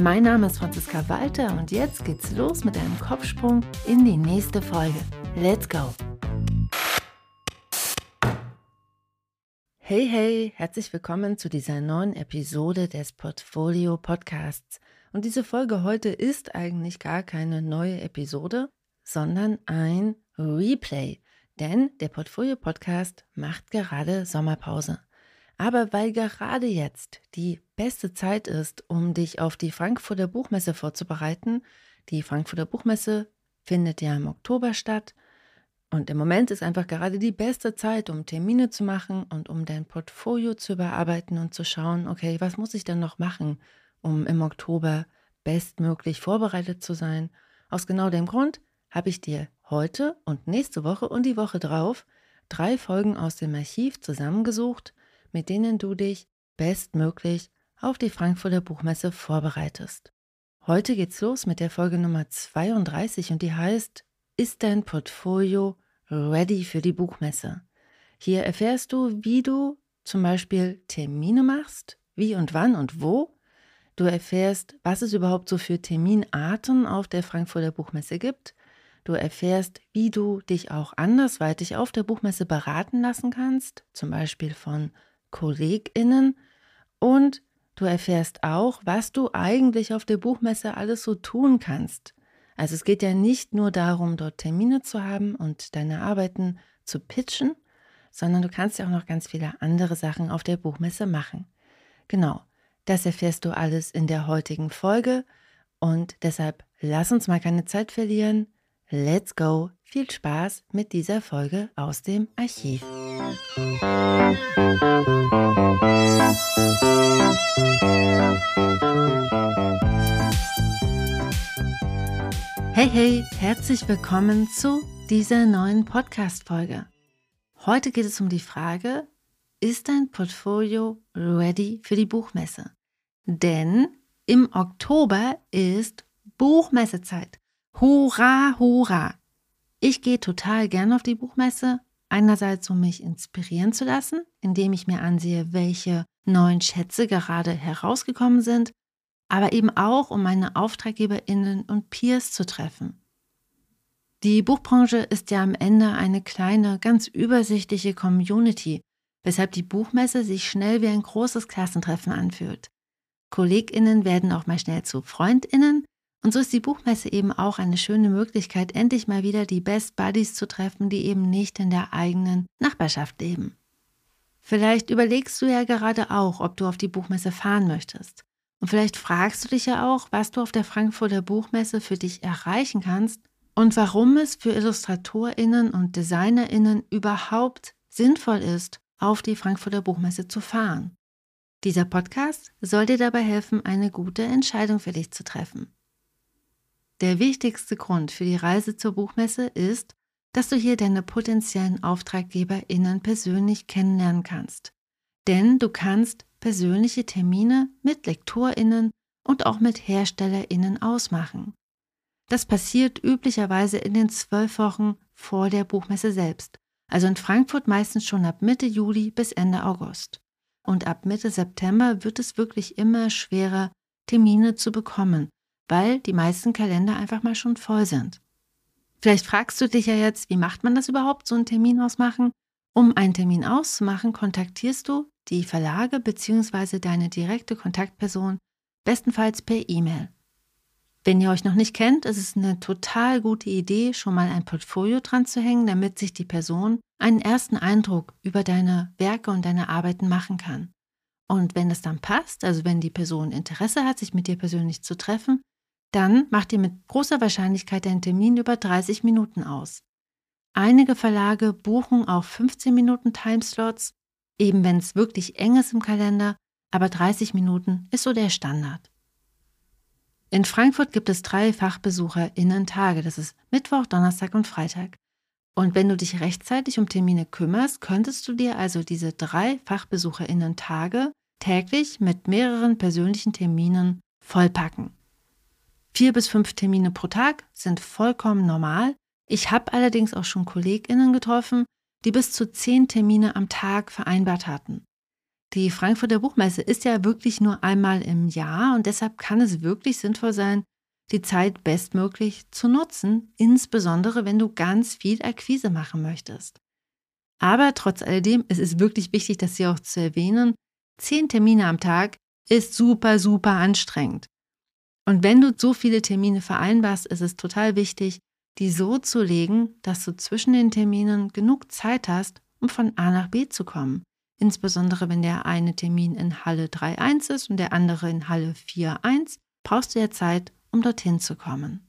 Mein Name ist Franziska Walter und jetzt geht's los mit einem Kopfsprung in die nächste Folge. Let's go! Hey, hey, herzlich willkommen zu dieser neuen Episode des Portfolio Podcasts. Und diese Folge heute ist eigentlich gar keine neue Episode, sondern ein Replay. Denn der Portfolio Podcast macht gerade Sommerpause. Aber weil gerade jetzt die beste Zeit ist, um dich auf die Frankfurter Buchmesse vorzubereiten, die Frankfurter Buchmesse findet ja im Oktober statt und im Moment ist einfach gerade die beste Zeit, um Termine zu machen und um dein Portfolio zu überarbeiten und zu schauen, okay, was muss ich denn noch machen, um im Oktober bestmöglich vorbereitet zu sein. Aus genau dem Grund habe ich dir heute und nächste Woche und die Woche drauf drei Folgen aus dem Archiv zusammengesucht, mit denen du dich bestmöglich auf die Frankfurter Buchmesse vorbereitest. Heute geht's los mit der Folge Nummer 32 und die heißt ist dein Portfolio ready für die Buchmesse? Hier erfährst du, wie du zum Beispiel Termine machst, wie und wann und wo. Du erfährst, was es überhaupt so für Terminarten auf der Frankfurter Buchmesse gibt. Du erfährst, wie du dich auch andersweitig auf der Buchmesse beraten lassen kannst, zum Beispiel von KollegInnen. Und du erfährst auch, was du eigentlich auf der Buchmesse alles so tun kannst. Also es geht ja nicht nur darum, dort Termine zu haben und deine Arbeiten zu pitchen, sondern du kannst ja auch noch ganz viele andere Sachen auf der Buchmesse machen. Genau, das erfährst du alles in der heutigen Folge und deshalb lass uns mal keine Zeit verlieren. Let's go! Viel Spaß mit dieser Folge aus dem Archiv. Hey, hey, herzlich willkommen zu dieser neuen Podcast-Folge. Heute geht es um die Frage, ist dein Portfolio ready für die Buchmesse? Denn im Oktober ist Buchmessezeit. Hurra, hurra! Ich gehe total gern auf die Buchmesse. Einerseits, um mich inspirieren zu lassen, indem ich mir ansehe, welche neuen Schätze gerade herausgekommen sind aber eben auch, um meine Auftraggeberinnen und Peers zu treffen. Die Buchbranche ist ja am Ende eine kleine, ganz übersichtliche Community, weshalb die Buchmesse sich schnell wie ein großes Klassentreffen anfühlt. Kolleginnen werden auch mal schnell zu Freundinnen und so ist die Buchmesse eben auch eine schöne Möglichkeit, endlich mal wieder die Best Buddies zu treffen, die eben nicht in der eigenen Nachbarschaft leben. Vielleicht überlegst du ja gerade auch, ob du auf die Buchmesse fahren möchtest. Und vielleicht fragst du dich ja auch, was du auf der Frankfurter Buchmesse für dich erreichen kannst und warum es für Illustratorinnen und Designerinnen überhaupt sinnvoll ist, auf die Frankfurter Buchmesse zu fahren. Dieser Podcast soll dir dabei helfen, eine gute Entscheidung für dich zu treffen. Der wichtigste Grund für die Reise zur Buchmesse ist, dass du hier deine potenziellen Auftraggeberinnen persönlich kennenlernen kannst. Denn du kannst persönliche Termine mit Lektorinnen und auch mit Herstellerinnen ausmachen. Das passiert üblicherweise in den zwölf Wochen vor der Buchmesse selbst, also in Frankfurt meistens schon ab Mitte Juli bis Ende August. Und ab Mitte September wird es wirklich immer schwerer, Termine zu bekommen, weil die meisten Kalender einfach mal schon voll sind. Vielleicht fragst du dich ja jetzt, wie macht man das überhaupt, so einen Termin ausmachen? Um einen Termin auszumachen, kontaktierst du die Verlage bzw. deine direkte Kontaktperson bestenfalls per E-Mail. Wenn ihr euch noch nicht kennt, ist es eine total gute Idee, schon mal ein Portfolio dran zu hängen, damit sich die Person einen ersten Eindruck über deine Werke und deine Arbeiten machen kann. Und wenn es dann passt, also wenn die Person Interesse hat, sich mit dir persönlich zu treffen, dann macht ihr mit großer Wahrscheinlichkeit einen Termin über 30 Minuten aus. Einige Verlage buchen auch 15 Minuten Timeslots eben wenn es wirklich eng ist im Kalender, aber 30 Minuten ist so der Standard. In Frankfurt gibt es drei FachbesucherInnen-Tage. Das ist Mittwoch, Donnerstag und Freitag. Und wenn du dich rechtzeitig um Termine kümmerst, könntest du dir also diese drei FachbesucherInnen-Tage täglich mit mehreren persönlichen Terminen vollpacken. Vier bis fünf Termine pro Tag sind vollkommen normal. Ich habe allerdings auch schon KollegInnen getroffen, die bis zu zehn Termine am Tag vereinbart hatten. Die Frankfurter Buchmesse ist ja wirklich nur einmal im Jahr und deshalb kann es wirklich sinnvoll sein, die Zeit bestmöglich zu nutzen, insbesondere wenn du ganz viel Akquise machen möchtest. Aber trotz alledem, es ist wirklich wichtig, das hier auch zu erwähnen, zehn Termine am Tag ist super, super anstrengend. Und wenn du so viele Termine vereinbarst, ist es total wichtig, die so zu legen, dass du zwischen den Terminen genug Zeit hast, um von A nach B zu kommen. Insbesondere wenn der eine Termin in Halle 3.1 ist und der andere in Halle 4.1, brauchst du ja Zeit, um dorthin zu kommen.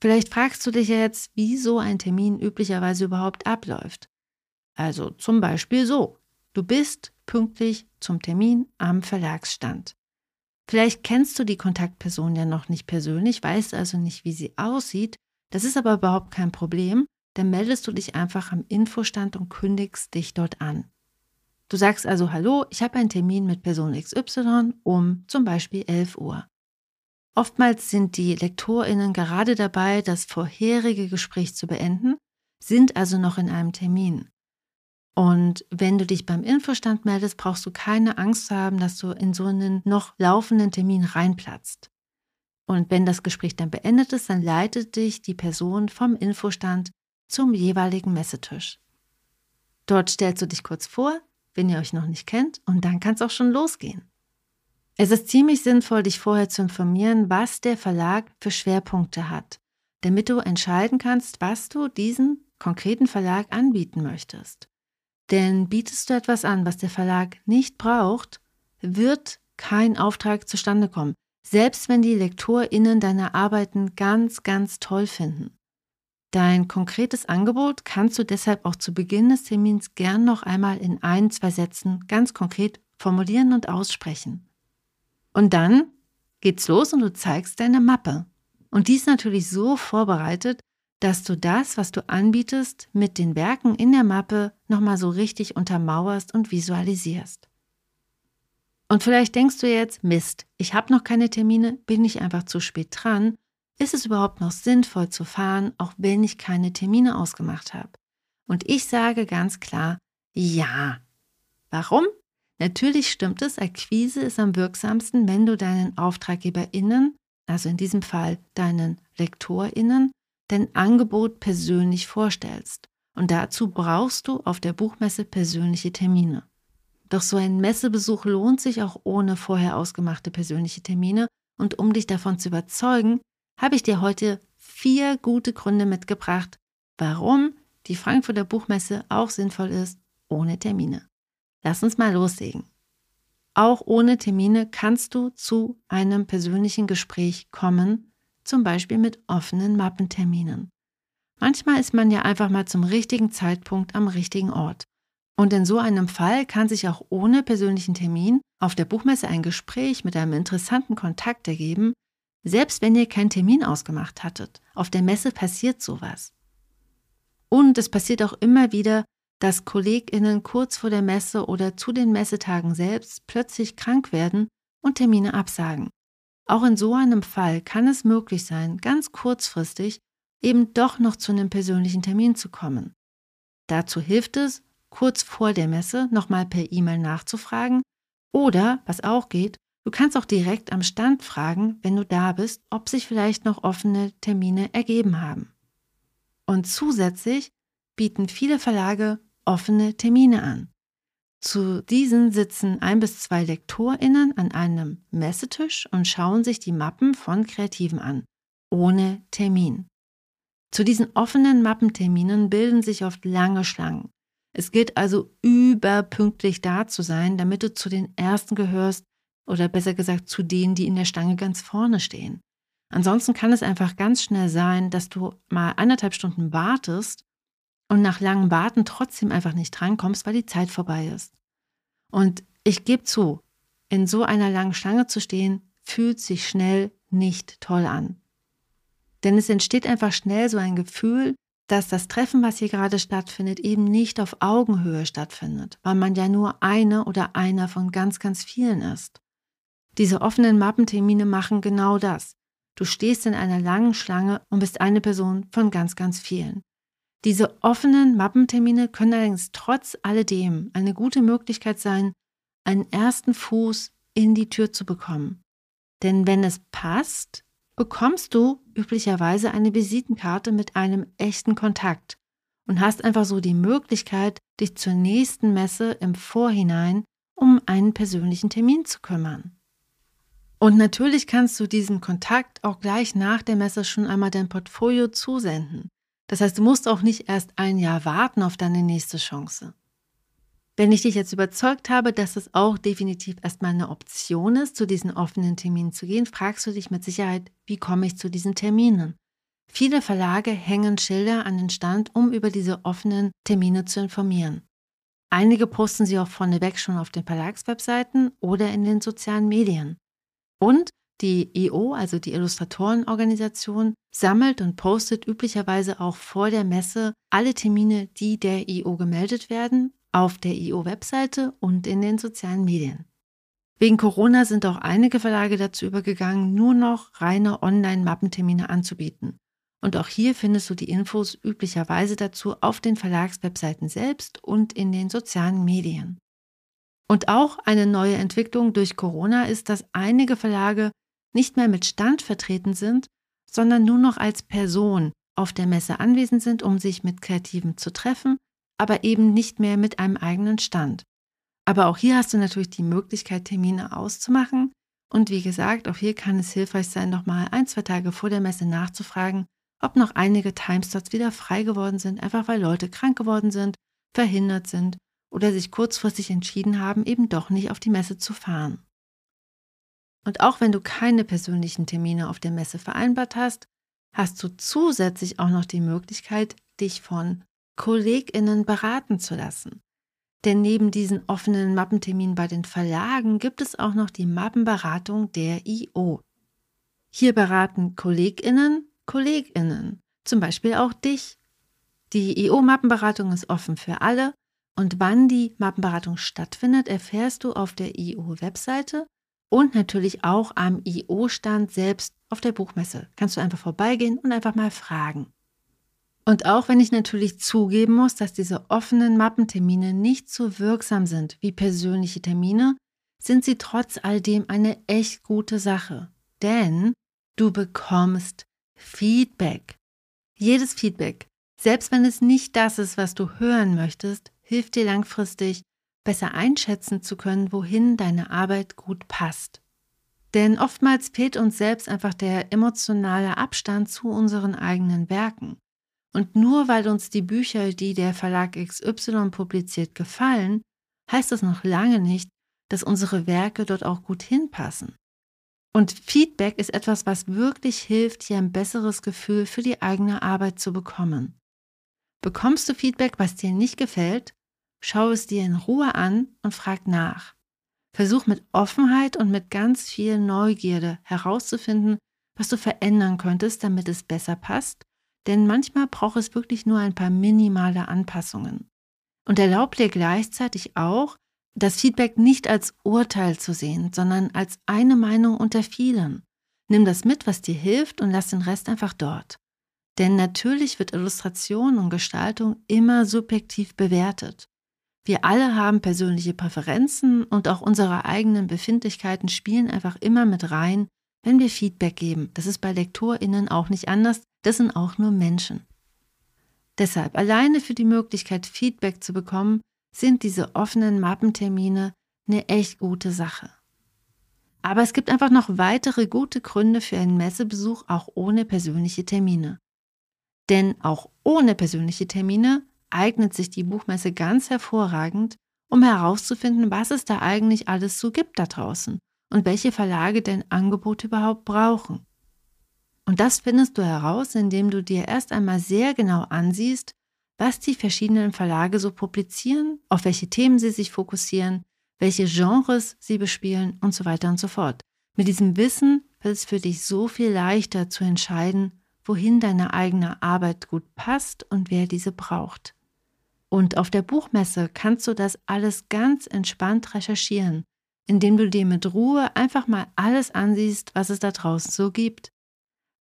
Vielleicht fragst du dich jetzt, wie so ein Termin üblicherweise überhaupt abläuft. Also zum Beispiel so. Du bist pünktlich zum Termin am Verlagsstand. Vielleicht kennst du die Kontaktperson ja noch nicht persönlich, weißt also nicht, wie sie aussieht. Das ist aber überhaupt kein Problem. Dann meldest du dich einfach am Infostand und kündigst dich dort an. Du sagst also, hallo, ich habe einen Termin mit Person XY um zum Beispiel 11 Uhr. Oftmals sind die Lektorinnen gerade dabei, das vorherige Gespräch zu beenden, sind also noch in einem Termin. Und wenn du dich beim Infostand meldest, brauchst du keine Angst haben, dass du in so einen noch laufenden Termin reinplatzt. Und wenn das Gespräch dann beendet ist, dann leitet dich die Person vom Infostand zum jeweiligen Messetisch. Dort stellst du dich kurz vor, wenn ihr euch noch nicht kennt, und dann kann es auch schon losgehen. Es ist ziemlich sinnvoll, dich vorher zu informieren, was der Verlag für Schwerpunkte hat, damit du entscheiden kannst, was du diesem konkreten Verlag anbieten möchtest. Denn bietest du etwas an, was der Verlag nicht braucht, wird kein Auftrag zustande kommen, selbst wenn die LektorInnen deine Arbeiten ganz, ganz toll finden. Dein konkretes Angebot kannst du deshalb auch zu Beginn des Termins gern noch einmal in ein, zwei Sätzen ganz konkret formulieren und aussprechen. Und dann geht's los und du zeigst deine Mappe. Und die ist natürlich so vorbereitet, dass du das, was du anbietest, mit den Werken in der Mappe nochmal so richtig untermauerst und visualisierst. Und vielleicht denkst du jetzt, Mist, ich habe noch keine Termine, bin ich einfach zu spät dran. Ist es überhaupt noch sinnvoll zu fahren, auch wenn ich keine Termine ausgemacht habe? Und ich sage ganz klar, ja. Warum? Natürlich stimmt es, Akquise ist am wirksamsten, wenn du deinen AuftraggeberInnen, also in diesem Fall deinen LektorInnen, dein Angebot persönlich vorstellst. Und dazu brauchst du auf der Buchmesse persönliche Termine. Doch so ein Messebesuch lohnt sich auch ohne vorher ausgemachte persönliche Termine. Und um dich davon zu überzeugen, habe ich dir heute vier gute Gründe mitgebracht, warum die Frankfurter Buchmesse auch sinnvoll ist ohne Termine. Lass uns mal loslegen. Auch ohne Termine kannst du zu einem persönlichen Gespräch kommen zum Beispiel mit offenen Mappenterminen. Manchmal ist man ja einfach mal zum richtigen Zeitpunkt am richtigen Ort. Und in so einem Fall kann sich auch ohne persönlichen Termin auf der Buchmesse ein Gespräch mit einem interessanten Kontakt ergeben, selbst wenn ihr keinen Termin ausgemacht hattet. Auf der Messe passiert sowas. Und es passiert auch immer wieder, dass KollegInnen kurz vor der Messe oder zu den Messetagen selbst plötzlich krank werden und Termine absagen. Auch in so einem Fall kann es möglich sein, ganz kurzfristig eben doch noch zu einem persönlichen Termin zu kommen. Dazu hilft es, kurz vor der Messe nochmal per E-Mail nachzufragen oder, was auch geht, du kannst auch direkt am Stand fragen, wenn du da bist, ob sich vielleicht noch offene Termine ergeben haben. Und zusätzlich bieten viele Verlage offene Termine an. Zu diesen sitzen ein bis zwei LektorInnen an einem Messetisch und schauen sich die Mappen von Kreativen an, ohne Termin. Zu diesen offenen Mappenterminen bilden sich oft lange Schlangen. Es gilt also überpünktlich da zu sein, damit du zu den Ersten gehörst oder besser gesagt zu denen, die in der Stange ganz vorne stehen. Ansonsten kann es einfach ganz schnell sein, dass du mal anderthalb Stunden wartest und nach langem Warten trotzdem einfach nicht drankommst, weil die Zeit vorbei ist. Und ich gebe zu, in so einer langen Schlange zu stehen, fühlt sich schnell nicht toll an. Denn es entsteht einfach schnell so ein Gefühl, dass das Treffen, was hier gerade stattfindet, eben nicht auf Augenhöhe stattfindet, weil man ja nur eine oder einer von ganz, ganz vielen ist. Diese offenen Mappentermine machen genau das. Du stehst in einer langen Schlange und bist eine Person von ganz, ganz vielen. Diese offenen Mappentermine können allerdings trotz alledem eine gute Möglichkeit sein, einen ersten Fuß in die Tür zu bekommen. Denn wenn es passt, bekommst du üblicherweise eine Visitenkarte mit einem echten Kontakt und hast einfach so die Möglichkeit, dich zur nächsten Messe im Vorhinein um einen persönlichen Termin zu kümmern. Und natürlich kannst du diesem Kontakt auch gleich nach der Messe schon einmal dein Portfolio zusenden. Das heißt, du musst auch nicht erst ein Jahr warten auf deine nächste Chance. Wenn ich dich jetzt überzeugt habe, dass es auch definitiv erstmal eine Option ist, zu diesen offenen Terminen zu gehen, fragst du dich mit Sicherheit, wie komme ich zu diesen Terminen? Viele Verlage hängen Schilder an den Stand, um über diese offenen Termine zu informieren. Einige posten sie auch vorneweg schon auf den Verlagswebseiten oder in den sozialen Medien. Und die EO, also die Illustratorenorganisation, sammelt und postet üblicherweise auch vor der Messe alle Termine, die der EO gemeldet werden auf der IO-Webseite und in den sozialen Medien. Wegen Corona sind auch einige Verlage dazu übergegangen, nur noch reine Online-Mappentermine anzubieten. Und auch hier findest du die Infos üblicherweise dazu auf den Verlagswebseiten selbst und in den sozialen Medien. Und auch eine neue Entwicklung durch Corona ist, dass einige Verlage nicht mehr mit Stand vertreten sind, sondern nur noch als Person auf der Messe anwesend sind, um sich mit Kreativen zu treffen aber eben nicht mehr mit einem eigenen Stand. Aber auch hier hast du natürlich die Möglichkeit, Termine auszumachen. Und wie gesagt, auch hier kann es hilfreich sein, nochmal ein, zwei Tage vor der Messe nachzufragen, ob noch einige Timeslots wieder frei geworden sind, einfach weil Leute krank geworden sind, verhindert sind oder sich kurzfristig entschieden haben, eben doch nicht auf die Messe zu fahren. Und auch wenn du keine persönlichen Termine auf der Messe vereinbart hast, hast du zusätzlich auch noch die Möglichkeit, dich von KollegInnen beraten zu lassen. Denn neben diesen offenen Mappenterminen bei den Verlagen gibt es auch noch die Mappenberatung der IO. Hier beraten KollegInnen KollegInnen, zum Beispiel auch dich. Die IO-Mappenberatung ist offen für alle und wann die Mappenberatung stattfindet, erfährst du auf der IO-Webseite und natürlich auch am IO-Stand selbst auf der Buchmesse. Kannst du einfach vorbeigehen und einfach mal fragen. Und auch wenn ich natürlich zugeben muss, dass diese offenen Mappentermine nicht so wirksam sind wie persönliche Termine, sind sie trotz alledem eine echt gute Sache. Denn du bekommst Feedback. Jedes Feedback, selbst wenn es nicht das ist, was du hören möchtest, hilft dir langfristig, besser einschätzen zu können, wohin deine Arbeit gut passt. Denn oftmals fehlt uns selbst einfach der emotionale Abstand zu unseren eigenen Werken. Und nur weil uns die Bücher, die der Verlag XY publiziert, gefallen, heißt das noch lange nicht, dass unsere Werke dort auch gut hinpassen. Und Feedback ist etwas, was wirklich hilft, hier ein besseres Gefühl für die eigene Arbeit zu bekommen. Bekommst du Feedback, was dir nicht gefällt, schau es dir in Ruhe an und frag nach. Versuch mit Offenheit und mit ganz viel Neugierde herauszufinden, was du verändern könntest, damit es besser passt denn manchmal braucht es wirklich nur ein paar minimale Anpassungen. Und erlaubt dir gleichzeitig auch, das Feedback nicht als Urteil zu sehen, sondern als eine Meinung unter vielen. Nimm das mit, was dir hilft und lass den Rest einfach dort. Denn natürlich wird Illustration und Gestaltung immer subjektiv bewertet. Wir alle haben persönliche Präferenzen und auch unsere eigenen Befindlichkeiten spielen einfach immer mit rein, wenn wir Feedback geben. Das ist bei LektorInnen auch nicht anders, das sind auch nur Menschen. Deshalb alleine für die Möglichkeit, Feedback zu bekommen, sind diese offenen Mappentermine eine echt gute Sache. Aber es gibt einfach noch weitere gute Gründe für einen Messebesuch auch ohne persönliche Termine. Denn auch ohne persönliche Termine eignet sich die Buchmesse ganz hervorragend, um herauszufinden, was es da eigentlich alles so gibt da draußen und welche Verlage denn Angebote überhaupt brauchen. Und das findest du heraus, indem du dir erst einmal sehr genau ansiehst, was die verschiedenen Verlage so publizieren, auf welche Themen sie sich fokussieren, welche Genres sie bespielen und so weiter und so fort. Mit diesem Wissen wird es für dich so viel leichter zu entscheiden, wohin deine eigene Arbeit gut passt und wer diese braucht. Und auf der Buchmesse kannst du das alles ganz entspannt recherchieren, indem du dir mit Ruhe einfach mal alles ansiehst, was es da draußen so gibt.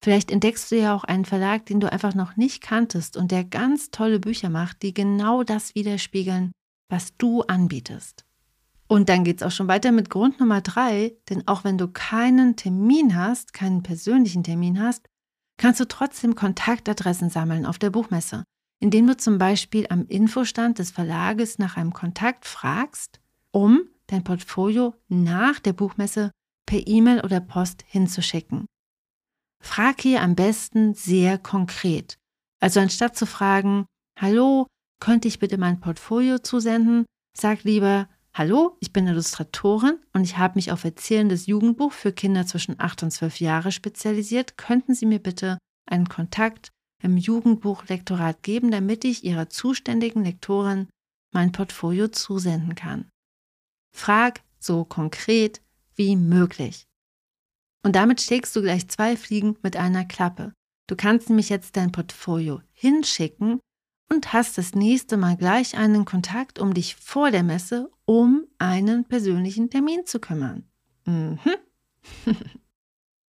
Vielleicht entdeckst du ja auch einen Verlag, den du einfach noch nicht kanntest und der ganz tolle Bücher macht, die genau das widerspiegeln, was du anbietest. Und dann geht es auch schon weiter mit Grund Nummer drei, denn auch wenn du keinen Termin hast, keinen persönlichen Termin hast, kannst du trotzdem Kontaktadressen sammeln auf der Buchmesse, indem du zum Beispiel am Infostand des Verlages nach einem Kontakt fragst, um dein Portfolio nach der Buchmesse per E-Mail oder Post hinzuschicken. Frag hier am besten sehr konkret. Also anstatt zu fragen, hallo, könnte ich bitte mein Portfolio zusenden, sag lieber, hallo, ich bin Illustratorin und ich habe mich auf erzählendes Jugendbuch für Kinder zwischen 8 und 12 Jahre spezialisiert. Könnten Sie mir bitte einen Kontakt im Jugendbuchlektorat geben, damit ich Ihrer zuständigen Lektorin mein Portfolio zusenden kann? Frag so konkret wie möglich. Und damit schlägst du gleich zwei Fliegen mit einer Klappe. Du kannst nämlich jetzt dein Portfolio hinschicken und hast das nächste Mal gleich einen Kontakt, um dich vor der Messe um einen persönlichen Termin zu kümmern. Mhm.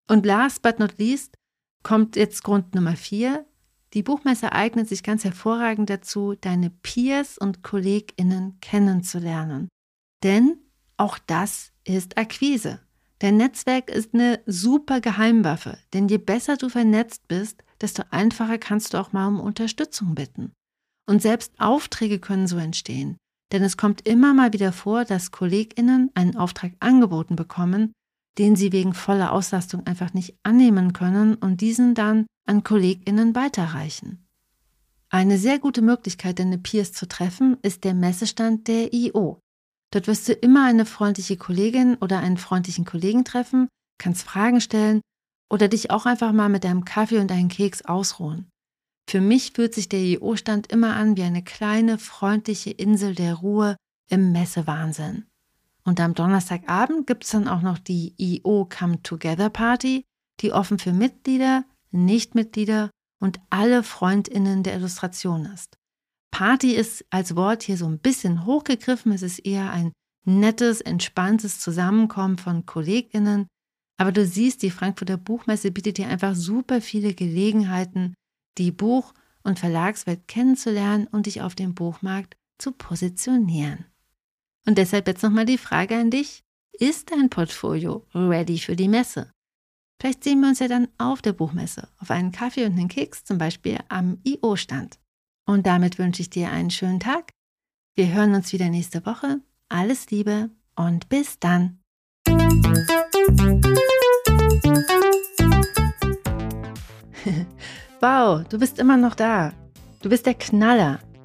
und last but not least kommt jetzt Grund Nummer vier. Die Buchmesse eignet sich ganz hervorragend dazu, deine Peers und KollegInnen kennenzulernen. Denn auch das ist Akquise. Dein Netzwerk ist eine super Geheimwaffe, denn je besser du vernetzt bist, desto einfacher kannst du auch mal um Unterstützung bitten. Und selbst Aufträge können so entstehen, denn es kommt immer mal wieder vor, dass Kolleginnen einen Auftrag angeboten bekommen, den sie wegen voller Auslastung einfach nicht annehmen können und diesen dann an Kolleginnen weiterreichen. Eine sehr gute Möglichkeit, deine Peers zu treffen, ist der Messestand der IO. Dort wirst du immer eine freundliche Kollegin oder einen freundlichen Kollegen treffen, kannst Fragen stellen oder dich auch einfach mal mit deinem Kaffee und einem Keks ausruhen. Für mich fühlt sich der IO-Stand immer an wie eine kleine, freundliche Insel der Ruhe im Messewahnsinn. Und am Donnerstagabend gibt es dann auch noch die IO Come Together Party, die offen für Mitglieder, Nichtmitglieder und alle Freundinnen der Illustration ist. Party ist als Wort hier so ein bisschen hochgegriffen. Es ist eher ein nettes, entspanntes Zusammenkommen von KollegInnen. Aber du siehst, die Frankfurter Buchmesse bietet dir einfach super viele Gelegenheiten, die Buch- und Verlagswelt kennenzulernen und dich auf dem Buchmarkt zu positionieren. Und deshalb jetzt nochmal die Frage an dich. Ist dein Portfolio ready für die Messe? Vielleicht sehen wir uns ja dann auf der Buchmesse, auf einen Kaffee und einen Keks, zum Beispiel am IO-Stand. Und damit wünsche ich dir einen schönen Tag. Wir hören uns wieder nächste Woche. Alles Liebe und bis dann. wow, du bist immer noch da. Du bist der Knaller.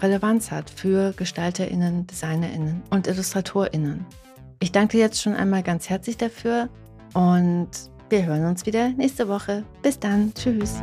Relevanz hat für Gestalterinnen, Designerinnen und Illustratorinnen. Ich danke jetzt schon einmal ganz herzlich dafür und wir hören uns wieder nächste Woche. Bis dann. Tschüss.